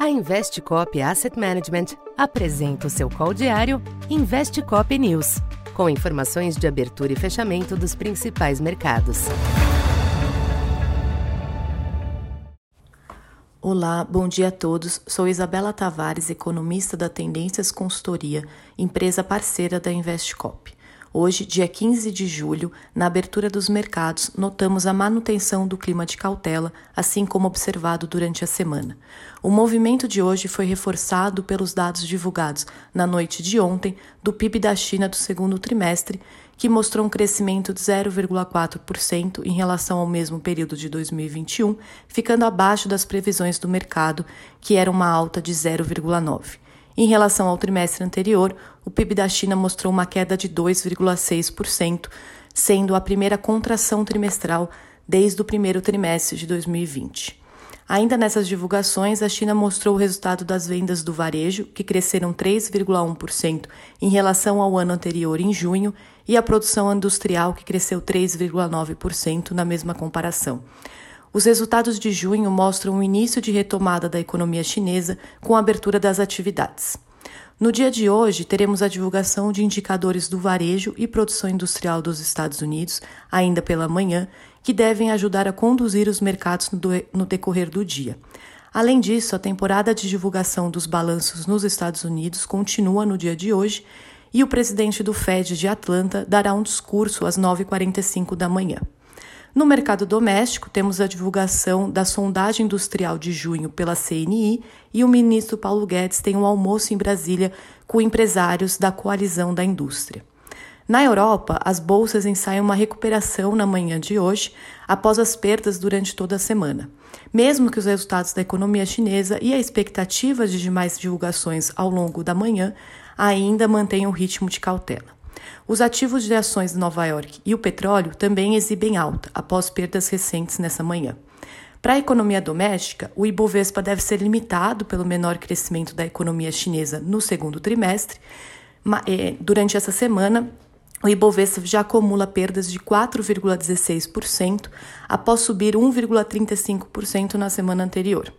A Investcop Asset Management apresenta o seu call diário Investcop News, com informações de abertura e fechamento dos principais mercados. Olá, bom dia a todos. Sou Isabela Tavares, economista da Tendências Consultoria, empresa parceira da Investcop. Hoje, dia 15 de julho, na abertura dos mercados, notamos a manutenção do clima de cautela, assim como observado durante a semana. O movimento de hoje foi reforçado pelos dados divulgados na noite de ontem do PIB da China do segundo trimestre, que mostrou um crescimento de 0,4% em relação ao mesmo período de 2021, ficando abaixo das previsões do mercado, que era uma alta de 0,9%. Em relação ao trimestre anterior, o PIB da China mostrou uma queda de 2,6%, sendo a primeira contração trimestral desde o primeiro trimestre de 2020. Ainda nessas divulgações, a China mostrou o resultado das vendas do varejo, que cresceram 3,1% em relação ao ano anterior em junho, e a produção industrial, que cresceu 3,9% na mesma comparação. Os resultados de junho mostram o início de retomada da economia chinesa com a abertura das atividades. No dia de hoje, teremos a divulgação de indicadores do varejo e produção industrial dos Estados Unidos, ainda pela manhã, que devem ajudar a conduzir os mercados no decorrer do dia. Além disso, a temporada de divulgação dos balanços nos Estados Unidos continua no dia de hoje e o presidente do Fed de Atlanta dará um discurso às 9h45 da manhã. No mercado doméstico, temos a divulgação da sondagem industrial de junho pela CNI e o ministro Paulo Guedes tem um almoço em Brasília com empresários da coalizão da indústria. Na Europa, as bolsas ensaiam uma recuperação na manhã de hoje, após as perdas durante toda a semana. Mesmo que os resultados da economia chinesa e a expectativa de demais divulgações ao longo da manhã ainda mantenham o ritmo de cautela. Os ativos de ações de Nova York e o petróleo também exibem alta após perdas recentes nessa manhã. Para a economia doméstica, o Ibovespa deve ser limitado pelo menor crescimento da economia chinesa no segundo trimestre. É, durante essa semana, o Ibovespa já acumula perdas de 4,16% após subir 1,35% na semana anterior.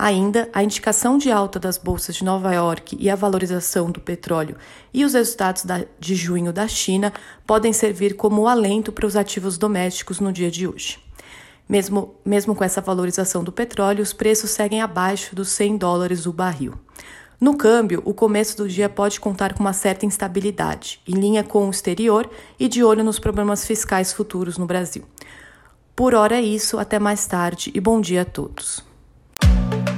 Ainda, a indicação de alta das bolsas de Nova York e a valorização do petróleo e os resultados de junho da China podem servir como alento para os ativos domésticos no dia de hoje. Mesmo, mesmo com essa valorização do petróleo, os preços seguem abaixo dos 100 dólares o barril. No câmbio, o começo do dia pode contar com uma certa instabilidade, em linha com o exterior e de olho nos problemas fiscais futuros no Brasil. Por hora é isso, até mais tarde e bom dia a todos.